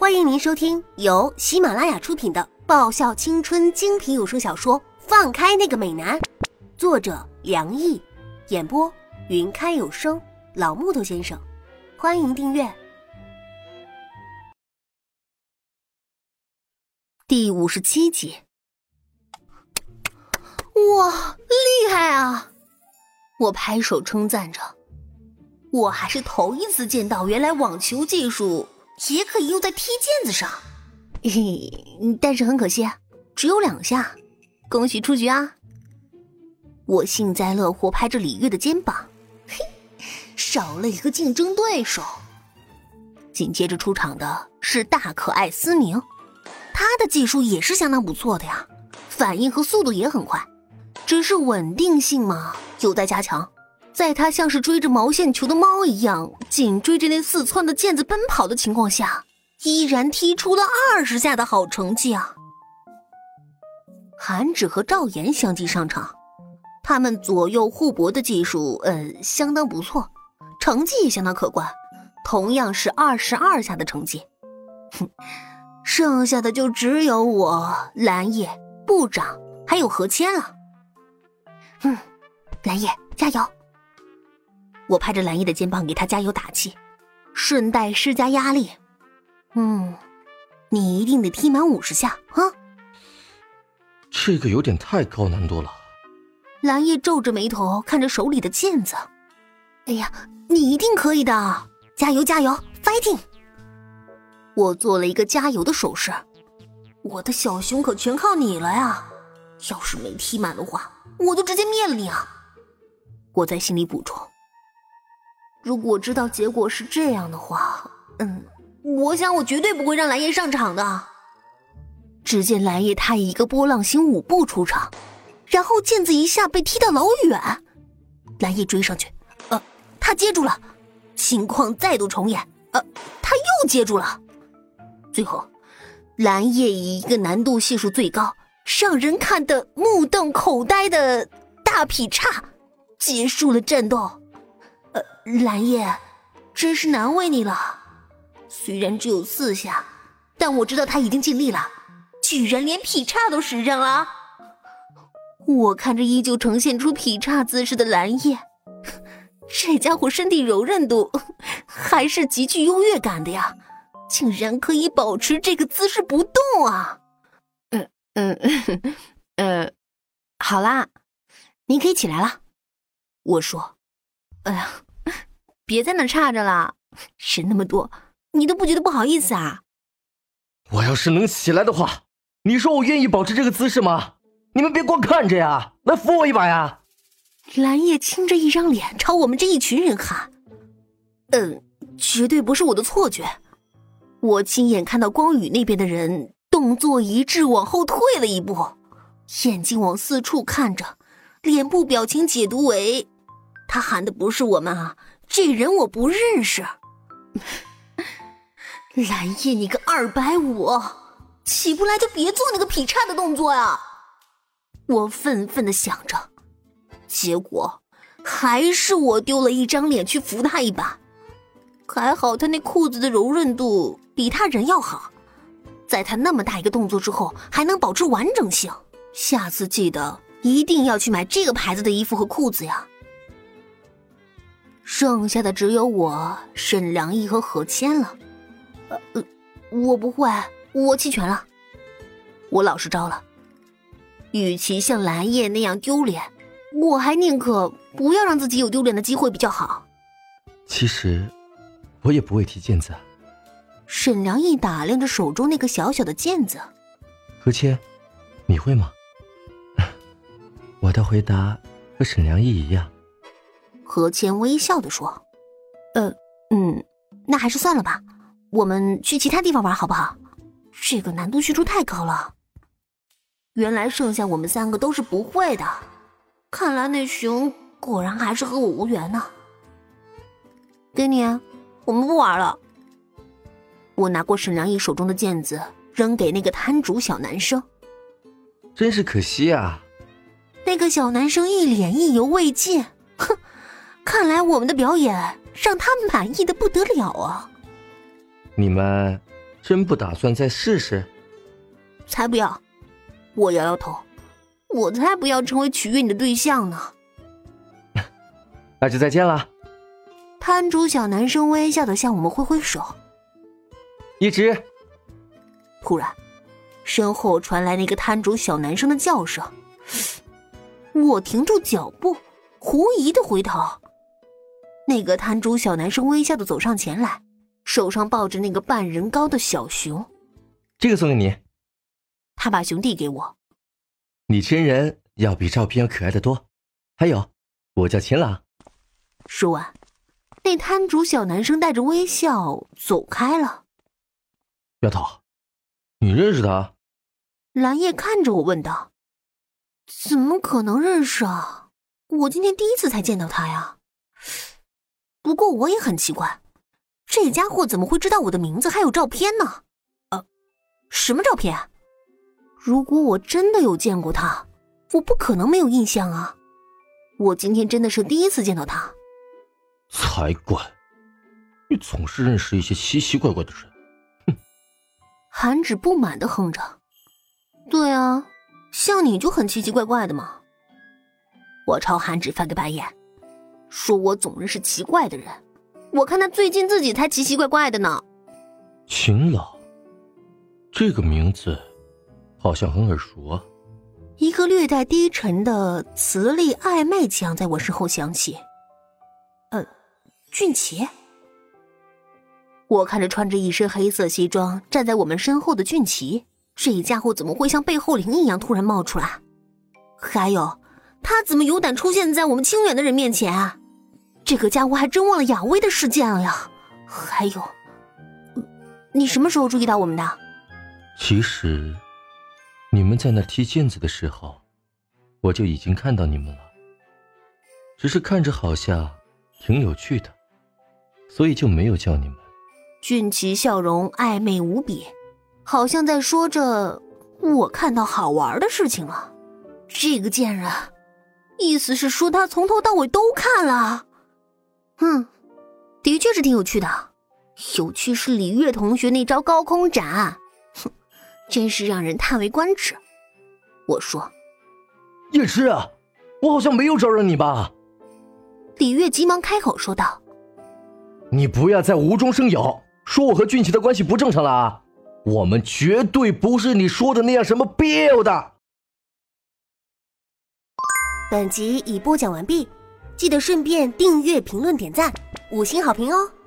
欢迎您收听由喜马拉雅出品的爆笑青春精品有声小说《放开那个美男》，作者梁毅，演播云开有声老木头先生。欢迎订阅。第五十七集。哇，厉害啊！我拍手称赞着。我还是头一次见到，原来网球技术也可以用在踢毽子上。嘿嘿，但是很可惜，只有两下。恭喜出局啊！我幸灾乐祸拍着李月的肩膀，嘿，少了一个竞争对手。紧接着出场的是大可爱思明，他的技术也是相当不错的呀，反应和速度也很快，只是稳定性嘛有待加强。在他像是追着毛线球的猫一样紧追着那四窜的毽子奔跑的情况下，依然踢出了二十下的好成绩啊！韩芷和赵岩相继上场，他们左右互搏的技术，呃，相当不错，成绩也相当可观，同样是二十二下的成绩。哼，剩下的就只有我、蓝叶、部长还有何谦了。嗯，蓝叶加油！我拍着蓝叶的肩膀，给他加油打气，顺带施加压力。嗯，你一定得踢满五十下啊！这个有点太高难度了。蓝叶皱着眉头看着手里的毽子。哎呀，你一定可以的！加油加油，fighting！我做了一个加油的手势。我的小熊可全靠你了呀！要是没踢满的话，我就直接灭了你啊！我在心里补充。如果知道结果是这样的话，嗯，我想我绝对不会让蓝叶上场的。只见蓝叶他以一个波浪形舞步出场，然后毽子一下被踢到老远，蓝叶追上去，呃，他接住了，情况再度重演，呃，他又接住了，最后，蓝叶以一个难度系数最高、让人看得目瞪口呆的大劈叉结束了战斗。呃，蓝叶，真是难为你了。虽然只有四下，但我知道他已经尽力了，居然连劈叉都使上了。我看着依旧呈现出劈叉姿势的蓝叶，这家伙身体柔韧度还是极具优越感的呀，竟然可以保持这个姿势不动啊！嗯嗯嗯，好啦，你可以起来了。我说。哎呀，别在那差着了，人那么多，你都不觉得不好意思啊？我要是能起来的话，你说我愿意保持这个姿势吗？你们别光看着呀，来扶我一把呀！蓝叶青着一张脸朝我们这一群人喊：“嗯，绝对不是我的错觉，我亲眼看到光宇那边的人动作一致，往后退了一步，眼睛往四处看着，脸部表情解读为。”他喊的不是我们啊！这人我不认识。蓝叶，你个二百五，起不来就别做那个劈叉的动作呀！我愤愤的想着，结果还是我丢了一张脸去扶他一把。还好他那裤子的柔韧度比他人要好，在他那么大一个动作之后还能保持完整性。下次记得一定要去买这个牌子的衣服和裤子呀！剩下的只有我、沈良义和何谦了。呃，我不会，我弃权了。我老实招了。与其像蓝叶那样丢脸，我还宁可不要让自己有丢脸的机会比较好。其实，我也不会踢毽子。沈良义打量着手中那个小小的毽子。何谦，你会吗？我的回答和沈良义一样。何谦微笑的说：“呃，嗯，那还是算了吧，我们去其他地方玩好不好？这个难度系数太高了。原来剩下我们三个都是不会的，看来那熊果然还是和我无缘呢。给你，我们不玩了。我拿过沈良毅手中的毽子，扔给那个摊主小男生。真是可惜啊！那个小男生一脸意犹未尽，哼。”看来我们的表演让他满意的不得了啊！你们真不打算再试试？才不要！我摇摇头，我才不要成为取悦你的对象呢。那就再见了。摊主小男生微笑的向我们挥挥手。一直。突然，身后传来那个摊主小男生的叫声。我停住脚步，狐疑的回头。那个摊主小男生微笑的走上前来，手上抱着那个半人高的小熊。这个送给你。他把熊递给我。你真人要比照片要可爱的多。还有，我叫秦朗。说完，那摊主小男生带着微笑走开了。丫头。你认识他？蓝叶看着我问道：“怎么可能认识啊？我今天第一次才见到他呀。不过我也很奇怪，这家伙怎么会知道我的名字还有照片呢？呃，什么照片？如果我真的有见过他，我不可能没有印象啊。我今天真的是第一次见到他。才怪！你总是认识一些奇奇怪怪的人。”哼韩芷不满的哼着：“对啊，像你就很奇奇怪怪的嘛。”我朝韩芷翻个白眼，说我总认识奇怪的人。我看他最近自己才奇奇怪怪的呢。秦老，这个名字好像很耳熟啊。一个略带低沉的磁力暧昧腔在我身后响起。呃，俊奇。我看着穿着一身黑色西装站在我们身后的俊奇，这家伙怎么会像背后灵一样突然冒出来？还有，他怎么有胆出现在我们清远的人面前啊？这个家伙还真忘了雅薇的事件了呀！还有，你什么时候注意到我们的？其实，你们在那踢毽子的时候，我就已经看到你们了。只是看着好像挺有趣的，所以就没有叫你们。俊奇笑容暧昧无比，好像在说着我看到好玩的事情了。这个贱人，意思是说他从头到尾都看了。嗯，的确是挺有趣的，有趣是李月同学那招高空斩，哼，真是让人叹为观止。我说，叶芝，我好像没有招惹你吧？李月急忙开口说道：“你不要再无中生有。”说我和俊奇的关系不正常了啊！我们绝对不是你说的那样什么 BL 的。本集已播讲完毕，记得顺便订阅、评论、点赞、五星好评哦！